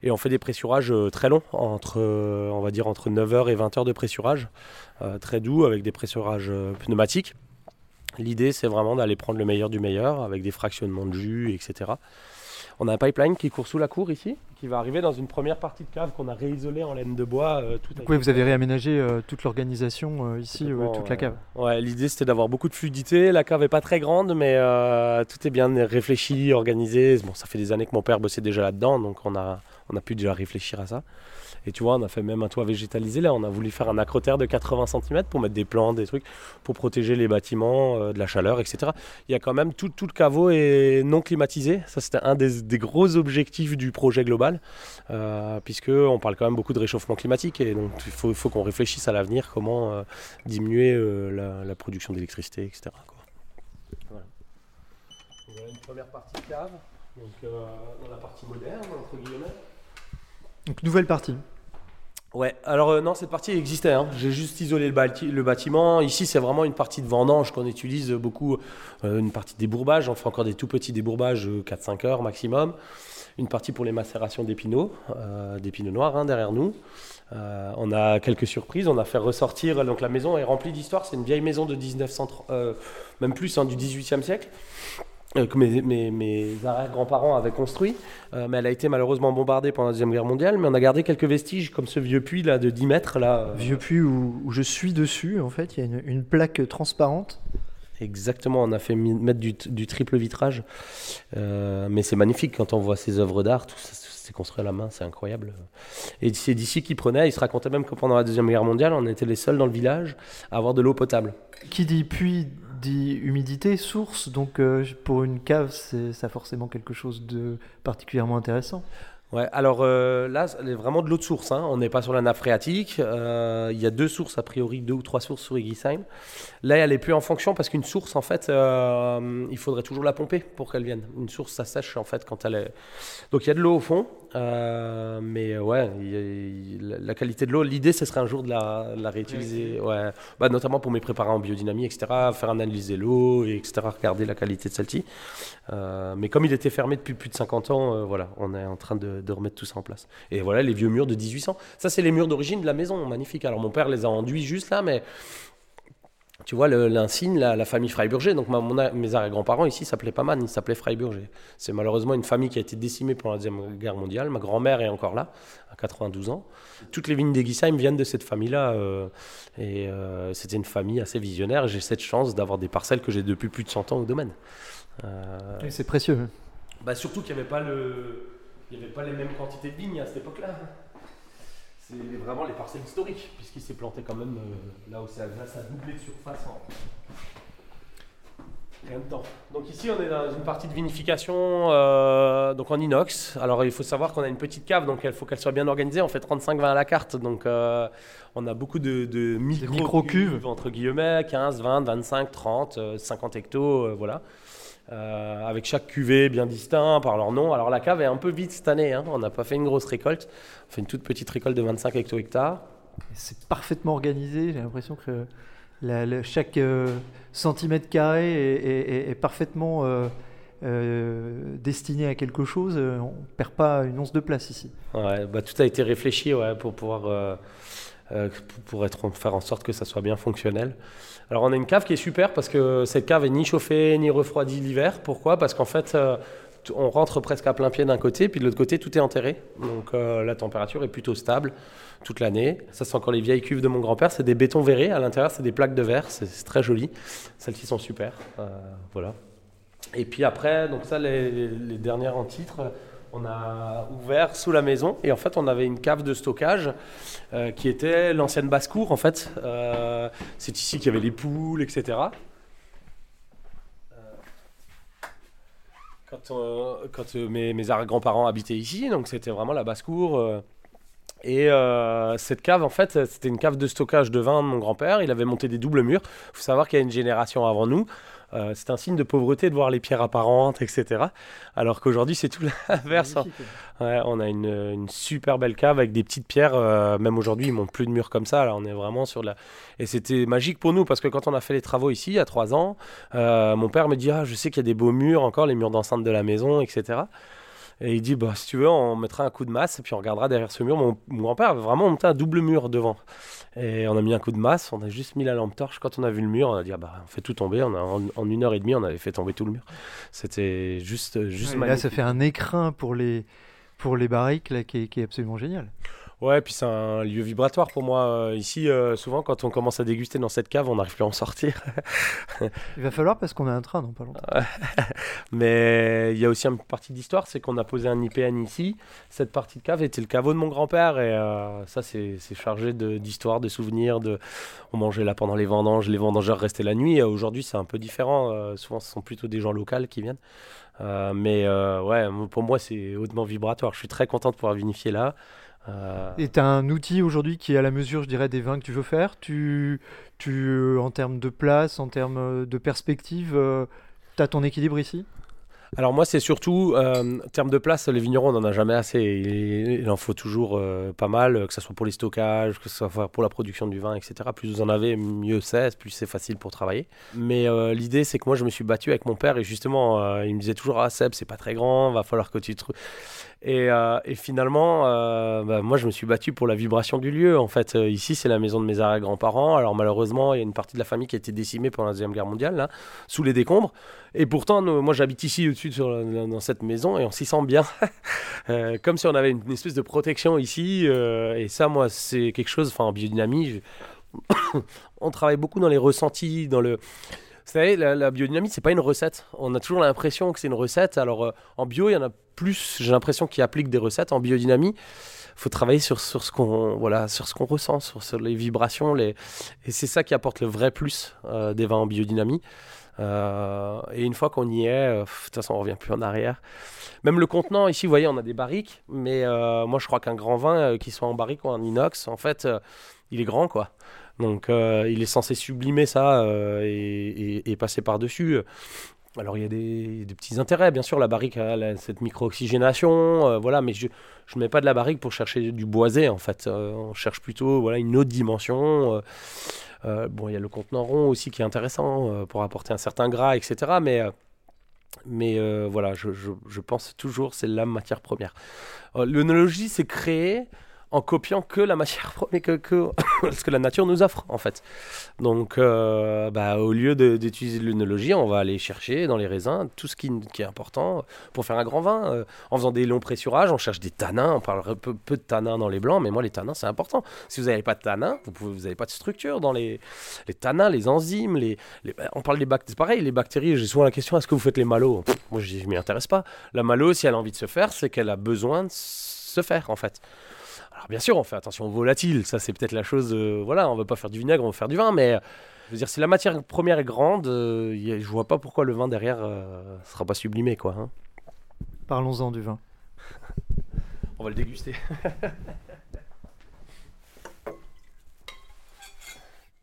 Et on fait des pressurages euh, très longs, entre, euh, on va dire entre 9h et 20h de pressurage, euh, très doux, avec des pressurages pneumatiques. L'idée, c'est vraiment d'aller prendre le meilleur du meilleur, avec des fractionnements de jus, etc. On a un pipeline qui court sous la cour ici, qui va arriver dans une première partie de cave qu'on a réisolée en laine de bois. euh, tout Oui, vous avez réaménagé euh, toute l'organisation euh, ici, toute la cave. Ouais, l'idée c'était d'avoir beaucoup de fluidité. La cave est pas très grande, mais tout est bien réfléchi, organisé. Bon, ça fait des années que mon père bossait déjà là-dedans, donc on a, on a pu déjà réfléchir à ça. Et tu vois, on a fait même un toit végétalisé. Là, on a voulu faire un acrotère de 80 cm pour mettre des plantes, des trucs, pour protéger les bâtiments euh, de la chaleur, etc. Il y a quand même tout, le caveau est non climatisé. Ça, c'était un des, gros objectifs du projet global, euh, puisque on parle quand même beaucoup de réchauffement climatique. Et donc, il faut, qu'on réfléchisse à l'avenir, comment euh, diminuer euh, la, production d'électricité, etc. Voilà. Voilà une première partie cave, donc dans la partie moderne, entre guillemets. Donc nouvelle partie. Ouais, alors euh, non, cette partie existait. hein. J'ai juste isolé le, bâti- le bâtiment. Ici, c'est vraiment une partie de vendange qu'on utilise beaucoup. euh, une partie de débourrage. On fait encore des tout petits débourbages, euh, 4-5 heures maximum. Une partie pour les macérations d'épinaux, euh, noirs hein, derrière nous. Euh, on a quelques surprises. On a fait ressortir. Donc la maison est remplie d'histoire. C'est une vieille maison de 1930, euh, même plus, hein, du 18e siècle. Euh, que mes, mes, mes arrière-grands-parents avaient construit, Euh, mais elle a été malheureusement bombardée pendant la Deuxième Guerre mondiale, mais on a gardé quelques vestiges, comme ce vieux puits là de 10 mètres. Là, euh, Vieux puits où, où je suis dessus, en fait, il y a une, une plaque transparente. Exactement, on a fait mettre du, du triple vitrage, Euh, mais c'est magnifique quand on voit ces œuvres d'art, tout ça, c'est construit à la main, c'est incroyable. Et c'est d'ici qu'ils prenaient, ils se racontaient même que pendant la Deuxième Guerre mondiale, on était les seuls dans le village à avoir de l'eau potable. Qui dit puits dit humidité, source, donc euh, pour une cave, c'est ça forcément quelque chose de particulièrement intéressant. Ouais, alors euh, là, c'est vraiment de l'eau de source. hein. On n'est pas sur la nappe phréatique. Euh, Il y a deux sources, a priori, deux ou trois sources sur Igisheim. Là, elle n'est plus en fonction parce qu'une source, en fait, euh, il faudrait toujours la pomper pour qu'elle vienne. Une source, ça sèche, en fait, quand elle est. Donc, il y a de l'eau au fond. euh, mais ouais, il a- la- qualité de l'eau, l'idée, ce serait un jour de la, de la réutiliser. Ouais. Bah, notamment pour mes préparants en biodynamie, etc. Faire analyser l'eau, et etc. Regarder la qualité de celle-ci. Mais comme il était fermé depuis plus de 50 ans, voilà, on est en train de, de remettre tout ça en place. Et voilà les vieux murs de 1800. Ça, c'est les murs d'origine de la maison, magnifique. Alors mon père les a enduits juste là, mais tu vois l'insigne, la, la famille Freiburger. Donc ma- mon mes arrière-grands-parents ici s'appelaient pas Man, ils s'appelaient Freiburger. C'est malheureusement une famille qui a été décimée pendant la deuxième guerre mondiale. Ma grand-mère est encore là, à 92 ans. Toutes les vignes d'Egisheim viennent de cette famille-là. euh, et euh, c'était une famille assez visionnaire. J'ai cette chance d'avoir des parcelles que j'ai depuis plus de 100 ans au domaine. Euh, c'est précieux. bah surtout qu'il n'y avait pas le, il y avait pas les mêmes quantités de vignes à cette époque-là. C'est vraiment les parcelles historiques, puisqu'il s'est planté quand même euh, là où ça, là, ça a doublé de surface en rien de temps. Donc ici on est dans une partie de vinification euh, donc en inox. Alors il faut savoir qu'on a une petite cave, donc il faut qu'elle soit bien organisée. On fait 35 vins à la carte, donc euh, on a beaucoup de, de micro, micro-cuves. entre guillemets, 15, 20, 25, 30, euh, 50 hectos, voilà. Euh, avec chaque cuvée bien distinct par leur nom. Alors la cave est un peu vide cette année, hein. on n'a pas fait une grosse récolte, on fait une toute petite récolte de 25 hecto-hectares. C'est parfaitement organisé. J'ai l'impression que la- la- chaque euh, centimètre carré est, est- est- est parfaitement euh, destiné à quelque chose. On perd pas une once de place ici. Ouais, bah, tout a été réfléchi ouais, pour pouvoir euh, pour- faire en sorte que ça soit bien fonctionnel. Alors on a une cave qui est super parce que cette cave est ni chauffée ni refroidie l'hiver. Pourquoi? Parce qu'en fait euh, on rentre presque à plein pied d'un côté, puis de l'autre côté tout est enterré. Donc euh, la température est plutôt stable toute l'année. Ça c'est encore les vieilles cuves de mon grand-père, c'est des bétons verrés. À l'intérieur c'est des plaques de verre, c'est très joli. Celles-ci sont super. Euh, voilà. Et puis après, donc ça, les- les dernières en titre, on a ouvert sous la maison et en fait, on avait une cave de stockage euh, qui était l'ancienne basse-cour en fait. Euh, c'est ici qu'il y avait les poules, etc. Euh, Quand, mes, arrière-grands-parents habitaient ici, donc c'était vraiment la basse-cour. et cette cave, en fait, c'était une cave de stockage de vin de mon grand-père. Il avait monté des doubles murs. Il faut savoir qu'il y a une génération avant nous. Euh, c'est un signe de pauvreté de voir les pierres apparentes, etc. Alors qu'aujourd'hui, c'est tout *laughs* l'inverse. hein. Ouais, on a une, une super belle cave avec des petites pierres. euh, même aujourd'hui, ils montent plus de murs comme ça. Là, on est vraiment sur la. Et c'était magique pour nous parce que quand on a fait les travaux ici, il y a trois ans, euh, mon père me dit Ah, je sais qu'il y a des beaux murs, encore les murs d'enceinte de la maison, etc. Et il dit bah, Si tu veux, on mettra un coup de masse et puis on regardera derrière ce mur. Mon, mon grand-père avait vraiment monté un double mur devant. Et on a mis un coup de masse, on a juste mis la lampe torche. Quand on a vu le mur, on a dit ah bah, on fait tout tomber. On a, en, en une heure et demie, on avait fait tomber tout le mur. C'était juste, juste Ouais, là, ça fait un écrin pour les, pour les barriques là, qui, est, qui est absolument génial. Ouais, puis c'est un lieu vibratoire pour moi. Euh, Ici, euh, souvent, quand on commence à déguster dans cette cave, on n'arrive plus à en sortir. *laughs* Il va falloir parce qu'on a un train dans pas longtemps. *laughs* Mais il y a aussi une partie d'histoire, c'est qu'on a posé un IPN ici. Cette partie de cave était le caveau de mon grand-père et euh, ça, c'est chargé d'histoire, de, souvenirs. De... On mangeait là pendant les vendanges, les vendangeurs restaient la nuit. Aujourd'hui, c'est un peu différent. Euh, souvent, ce sont plutôt des gens locaux qui viennent. Euh, mais euh, ouais, pour moi, c'est hautement vibratoire. Je suis très content de pouvoir vinifier là. Euh, Et tu as un outil aujourd'hui qui est à la mesure, je dirais, des vins que tu veux faire. Tu, tu, euh, en termes de place, en termes euh, de perspective, tu as ton équilibre ici? Alors moi, c'est surtout, euh, en termes de place, les vignerons, on n'en a jamais assez. Il, il en faut toujours euh, pas mal, euh, que ce soit pour les stockages, que ce soit pour la production du vin, etc. Plus vous en avez, mieux c'est, plus c'est facile pour travailler. Mais euh, l'idée, c'est que moi, je me suis battu avec mon père et justement, euh, il me disait toujours, ah Seb, c'est pas très grand, va falloir que tu te... Et, euh, et finalement, euh, bah, moi, je me suis battu pour la vibration du lieu. En fait, Euh, ici, c'est la maison de mes arrière-grands-parents. Alors malheureusement, il y a une partie de la famille qui a été décimée pendant la Deuxième Guerre mondiale, sous les décombres. Et pourtant, moi, j'habite ici, au-dessus, dans cette maison, et on s'y sent bien. *laughs* Comme si on avait une, espèce de protection ici. et ça, moi, c'est quelque chose, enfin, en biodynamie, *coughs* on travaille beaucoup dans les ressentis, dans le... Vous savez, la, la biodynamie, c'est pas une recette. On a toujours l'impression que c'est une recette. Alors, euh, en bio, il y en a plus, j'ai l'impression, qui appliquent des recettes. En biodynamie, faut travailler sur, sur ce qu'on voilà, sur ressent, sur, les vibrations. Les... Et c'est ça qui apporte le vrai plus euh, des vins en biodynamie. Euh, et une fois qu'on y est, euh, de toute façon, on revient plus en arrière. Même le contenant, ici, vous voyez, on a des barriques. Mais euh, moi, je crois qu'un grand vin, euh, qu'il soit en barrique ou en inox, en fait, euh, il est grand, quoi. Donc, euh, il est censé sublimer ça euh, et, passer par-dessus. Alors, il y a des, petits intérêts, bien sûr. La barrique a cette micro-oxygénation, euh, voilà. Mais je ne mets pas de la barrique pour chercher du boisé, en fait. On cherche plutôt voilà, une autre dimension. bon, il y a le contenant rond aussi qui est intéressant pour apporter un certain gras, etc. Mais, mais voilà, je, je- pense toujours c'est la matière première. L'œnologie, c'est créé en copiant que la matière *laughs* première, que, que *coughs* ce que la nature nous offre, en fait. Donc, euh, bah, au lieu d'utiliser l'œnologie, on va aller chercher dans les raisins tout ce qui, est important pour faire un grand vin. Euh, en faisant des longs pressurages, on cherche des tanins. On parle peu, de tanins dans les blancs, mais moi, les tanins, c'est important. Si vous n'avez pas de tanins, vous n'avez pas de structure dans les, les tanins, les enzymes. Les, bah, on parle des bactéries. C'est pareil, les bactéries, j'ai souvent la question est-ce que vous faites les malos Moi, je m'y intéresse pas. La malo, si elle a envie de se faire, c'est qu'elle a besoin de se faire, en fait. Alors, bien sûr, on fait attention aux volatiles. Ça, c'est peut-être la chose. euh, voilà, on ne veut pas faire du vinaigre, on veut faire du vin, mais. euh, Je veux dire, si la matière première est grande, euh, y a- je vois pas pourquoi le vin derrière euh, sera pas sublimé, quoi. hein. Parlons-en du vin. *laughs* On va le déguster. *laughs*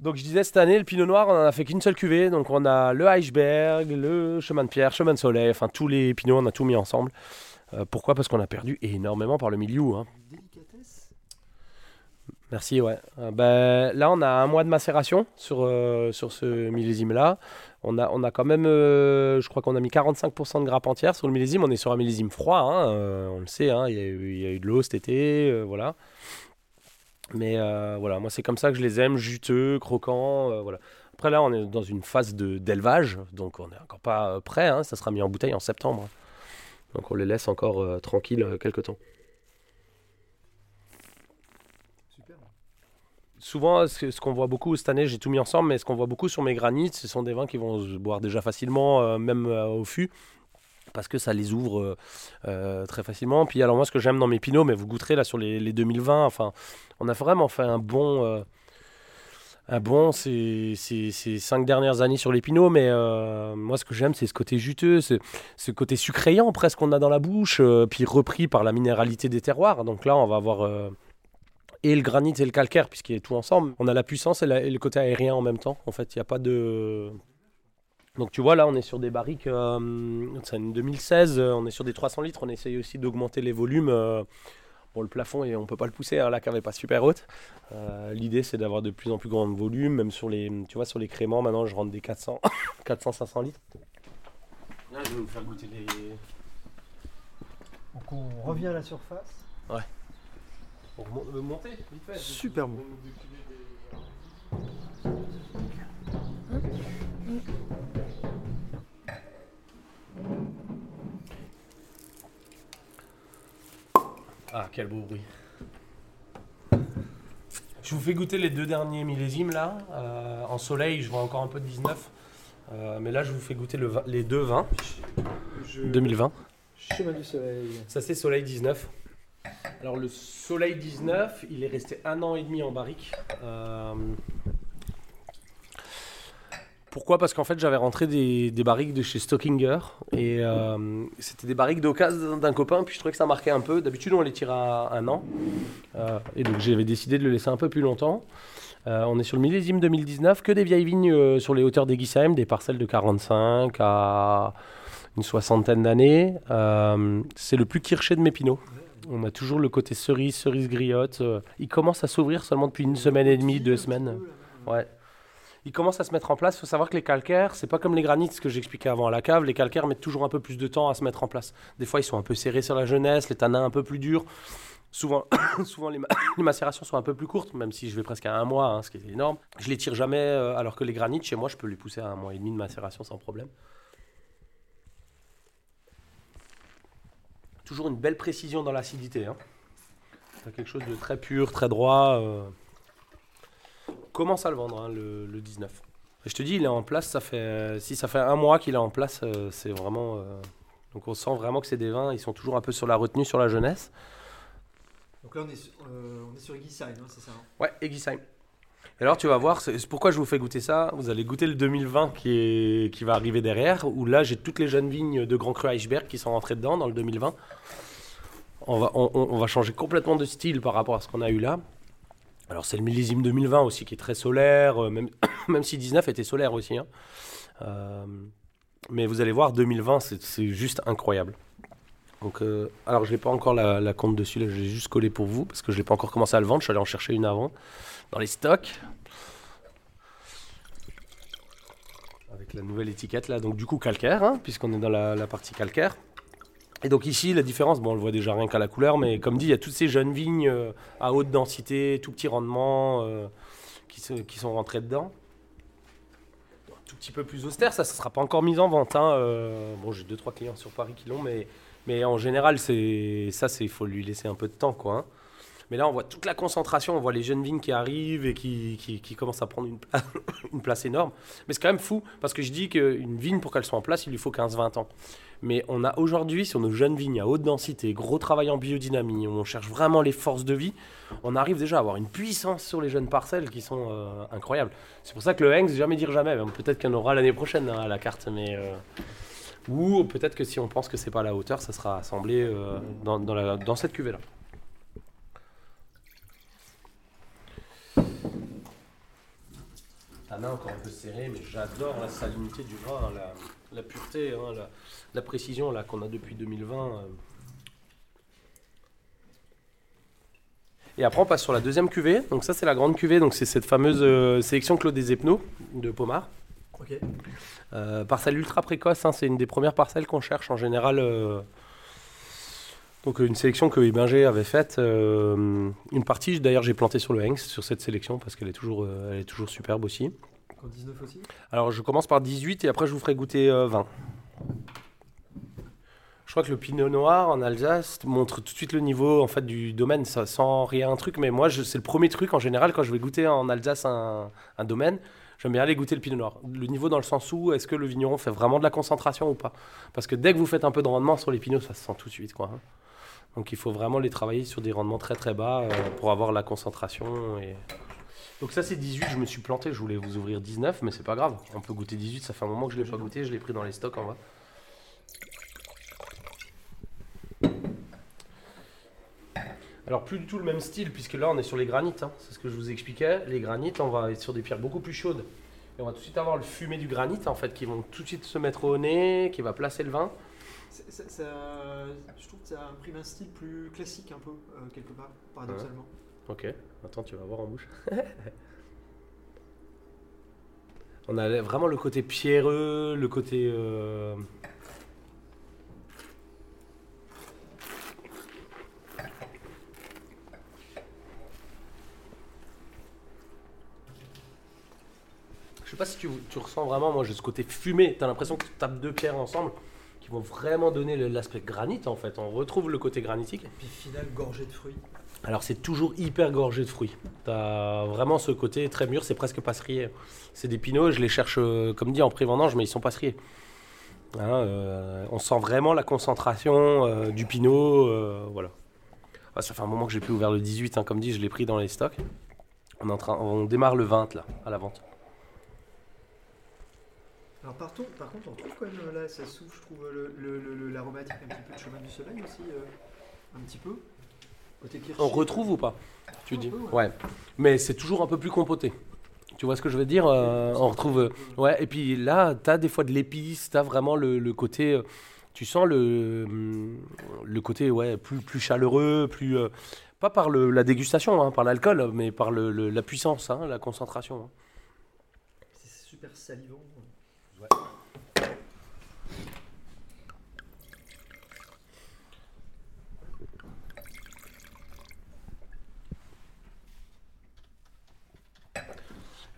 donc je disais cette année le Pinot Noir on en a fait qu'une seule cuvée donc on a le Eichberg, le Chemin de Pierre, Chemin de Soleil, enfin tous les Pinots on a tout mis ensemble. Euh, pourquoi? Parce qu'on a perdu énormément par le milieu. hein. Merci ouais. Euh, ben, là on a un mois de macération sur, euh, sur ce millésime là. On a, on a quand même, euh, je crois qu'on a mis 45% de grappe entière sur le millésime. On est sur un millésime froid, hein, on le sait. hein, Il y, a eu- de l'eau cet été, voilà. Mais voilà, moi c'est comme ça que je les aime, juteux, croquants, voilà. Après là, on est dans une phase d'élevage, donc on n'est encore pas prêt. hein, ça sera mis en bouteille en septembre. Donc on les laisse encore tranquilles quelques temps. Souvent, ce ce qu'on voit beaucoup cette année, j'ai tout mis ensemble, mais ce qu'on voit beaucoup sur mes granites, ce sont des vins qui vont se boire déjà facilement, euh, même euh, au fût, parce que ça les ouvre euh, très facilement. Puis alors moi, ce que j'aime dans mes pinots, mais vous goûterez là sur les, les 2020, enfin, on a vraiment fait un bon... un bon, ces, cinq dernières années sur les pinots, mais moi ce que j'aime c'est ce côté juteux, ce, ce côté sucréant presque qu'on a dans la bouche, puis repris par la minéralité des terroirs. Donc là on va avoir et le granit et le calcaire, puisqu'il est tout ensemble. On a la puissance et, la- et le côté aérien en même temps. En fait, il n'y a pas de. Donc tu vois, là, on est sur des barriques. euh, c'est une 2016, euh, on est sur des 300 litres. On essaye aussi d'augmenter les volumes. euh, bon, le plafond, et on peut pas le pousser, hein, la cave n'est pas super haute. Euh, L'idée, c'est d'avoir de plus en plus grand volume, même sur les, tu vois, sur les créments. Maintenant, je rentre des 400, 400 500 litres. Là, je vais vous faire goûter les. Donc on revient à la surface. On remonte- euh, monter, vite fait. Super bon. Ah, quel beau bruit. Je vous fais goûter les deux derniers millésimes là. Euh, en soleil, je vois encore un peu de 19. Euh, mais là, je vous fais goûter le vin- les deux vins 2020. Chemin du soleil. Ça, c'est Soleil 19. Alors, le Soleil 19, il est resté un an et demi en barrique. Euh, Pourquoi? Parce qu'en fait, j'avais rentré des, barriques de chez Stockinger. Et euh, c'était des barriques d'occasion d'un copain. Puis je trouvais que ça marquait un peu. D'habitude, on les tire à un an. Euh, et donc, j'avais décidé de le laisser un peu plus longtemps. On est sur le millésime 2019, que des vieilles vignes sur les hauteurs des Guisheim, des parcelles de 45 à une soixantaine d'années. C'est le plus kirché de mes pinots. On a toujours le côté cerise, cerise griotte. euh, il commence à s'ouvrir seulement depuis une semaine et demie, deux semaines. Ouais. Il commence à se mettre en place. Il faut savoir que les calcaires, c'est pas comme les granites, ce que j'expliquais avant à la cave. Les calcaires mettent toujours un peu plus de temps à se mettre en place. Des fois, ils sont un peu serrés sur la jeunesse, les tanins un peu plus durs. Souvent, *coughs* souvent les, ma- *coughs* les macérations sont un peu plus courtes, même si je vais presque à un mois, hein, ce qui est énorme. Je les tire jamais, euh, alors que les granites, chez moi, je peux les pousser à un mois et demi de macération sans problème. Toujours une belle précision dans l'acidité. Hein. Quelque chose de très pur, très droit. euh. Commence à le vendre, hein, le, le 19. Et je te dis, il est en place, ça fait, si ça fait un mois qu'il est en place, euh, c'est vraiment... euh, donc on sent vraiment que c'est des vins, ils sont toujours un peu sur la retenue, sur la jeunesse. Donc là, on est, sur- euh, on est sur Guisheim, hein, c'est ça hein? Ouais, Egisheim. Et alors tu vas voir, c'est pourquoi je vous fais goûter ça. Vous allez goûter le 2020 qui, est, qui va arriver derrière, où là j'ai toutes les jeunes vignes de Grand Cru Eichberg qui sont rentrées dedans dans le 2020. On va, on, va changer complètement de style par rapport à ce qu'on a eu là. Alors c'est le millésime 2020 aussi qui est très solaire, euh, même, *coughs* même si 19 était solaire aussi. hein. Euh, mais vous allez voir, 2020 c'est- juste incroyable. Donc, euh, alors je n'ai pas encore la, la compte dessus, là, je l'ai juste collé pour vous parce que je n'ai pas encore commencé à le vendre. Je suis allé en chercher une avant dans les stocks. Avec la nouvelle étiquette là, donc du coup calcaire, hein, puisqu'on est dans la, partie calcaire. Et donc ici, la différence, bon, on le voit déjà rien qu'à la couleur, mais comme dit, il y a toutes ces jeunes vignes euh, à haute densité, tout petit rendement, euh, qui, sont rentrées dedans. Un tout petit peu plus austère, ça ne sera pas encore mis en vente. hein, euh, bon, j'ai deux trois clients sur Paris qui l'ont, mais, en général, ça, il faut lui laisser un peu de temps, quoi. hein. Mais là, on voit toute la concentration, on voit les jeunes vignes qui arrivent et qui, qui, commencent à prendre une, pla- *laughs* une place énorme. Mais c'est quand même fou, parce que je dis qu'une vigne, pour qu'elle soit en place, il lui faut 15-20 ans. Mais on a aujourd'hui, sur nos jeunes vignes à haute densité, gros travail en biodynamie, on cherche vraiment les forces de vie, on arrive déjà à avoir une puissance sur les jeunes parcelles qui sont euh, incroyables. C'est pour ça que le Hengst, jamais dire jamais. Peut-être qu'il y en aura l'année prochaine hein, à la carte, mais... euh, Ou peut-être que si on pense que c'est pas à la hauteur, ça sera assemblé euh, dans, dans cette cuvée-là. La main encore un peu serrée, mais j'adore la salinité du vin, hein, la, la pureté, hein, la, la précision là qu'on a depuis 2020. euh. Et après on passe sur la deuxième cuvée. Donc ça c'est la grande cuvée, donc c'est cette fameuse euh, sélection Claude des Epneaux de Pomard. Ok. Euh, parcelle ultra précoce, hein, c'est une des premières parcelles qu'on cherche en général. euh, donc euh, une sélection que Ibinger avait faite. euh, une partie, d'ailleurs, j'ai planté sur le Hengst sur cette sélection parce qu'elle est toujours, euh, elle est toujours superbe aussi. Encore 19 aussi? Alors je commence par 18 et après je vous ferai goûter euh, 20. Je crois que le Pinot Noir en Alsace montre tout de suite le niveau en fait du domaine, ça, sans rien un truc. Mais moi, c'est le premier truc en général quand je vais goûter en Alsace un, un domaine. J'aime bien aller goûter le Pinot Noir. Le niveau dans le sens où est-ce que le vigneron fait vraiment de la concentration ou pas? Parce que dès que vous faites un peu de rendement sur les Pinots, ça se sent tout de suite quoi. Donc il faut vraiment les travailler sur des rendements très très bas euh, pour avoir la concentration et donc ça c'est 18, je me suis planté, je voulais vous ouvrir 19, mais c'est pas grave. On peut goûter 18, ça fait un moment que je l'ai pas goûté, je l'ai pris dans les stocks en bas. Alors plus du tout le même style, puisque là on est sur les granites, hein. c'est ce que je vous expliquais. Les granites, on va être sur des pierres beaucoup plus chaudes. Et on va tout de suite avoir le fumé du granit en fait, qui vont tout de suite se mettre au nez, qui va placer le vin. Ça- ça- je trouve que ça imprime un style plus classique un peu, euh, quelque part, paradoxalement. Ok, attends, tu vas voir en bouche. *laughs* On a vraiment le côté pierreux, le côté. euh, Je sais pas si tu, tu ressens vraiment, moi j'ai ce côté fumé, t'as l'impression que tu tapes deux pierres ensemble vont vraiment donner l'aspect granit en fait. On retrouve le côté granitique. Et puis final gorgé de fruits. Alors c'est toujours hyper gorgé de fruits. T'as vraiment ce côté très mûr, c'est presque passerier. C'est des pinots, je les cherche euh, comme dit en pré-vendange, mais ils sont passeriers. Hein, euh, on sent vraiment la concentration euh, du pinot, voilà. Ah, ça fait un moment que j'ai plus ouvert le 18, hein, comme dit, je l'ai pris dans les stocks. On, on démarre le 20 là, à la vente. Alors par, contre, par contre, on trouve quand même là, ça souffle, je trouve le- le- le- le- l'aromatique un petit peu de chemin du soleil aussi, euh, un petit peu. Côté. On retrouve ou pas Tu dis peu, Ouais. Mais c'est toujours un peu plus compoté. Tu vois ce que je veux dire euh, On retrouve. euh, Ouais, et puis là, tu as des fois de l'épice, tu as vraiment le, côté. euh, Tu sens le, hum, le côté ouais, plus, plus chaleureux, plus. euh, pas par le- la dégustation, hein, par l'alcool, mais par la puissance, hein, la concentration. hein. C'est super salivant. Et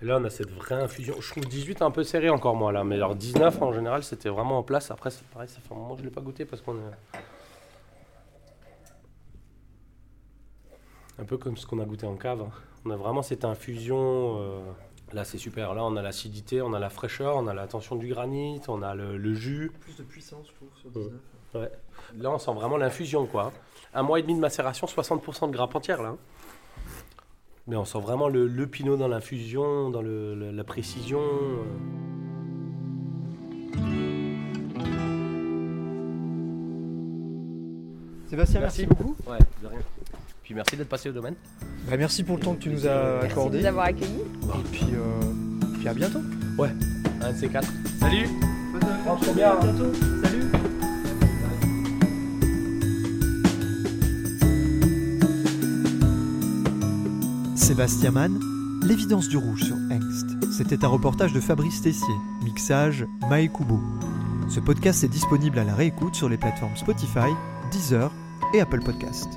là, on a cette vraie infusion. Je trouve 18 un peu serré encore, moi, là. Mais alors 19, en général, c'était vraiment en place. Après, c'est pareil, ça fait un moment que je ne l'ai pas goûté parce qu'on est. Un peu comme ce qu'on a goûté en cave. hein. On a vraiment cette infusion. euh, Là, c'est super. Là, on a l'acidité, on a la fraîcheur, on a la tension du granit, on a le, le jus. Plus de puissance, je trouve, sur Mm. 19. Là, on sent vraiment l'infusion, quoi. Un mois et demi de macération, 60% de grappe entière, là. Hein. Mais on sent vraiment le, le pinot dans l'infusion, dans le- le- la précision. euh. Sébastien, merci, beaucoup. Ouais, de rien. Puis merci d'être passé au domaine. Bah, merci pour le temps que tu nous as Merci de accordé. nous avoir accueillis. Et puis, euh, puis à bientôt. Un de ces quatre. Salut Rentre bien. À bientôt. Salut. Sébastien Mann, L'évidence du rouge sur Hengst. C'était un reportage de Fabrice Tessier, mixage Mae Kubo. Ce podcast est disponible à la réécoute sur les plateformes Spotify, Deezer et Apple Podcast.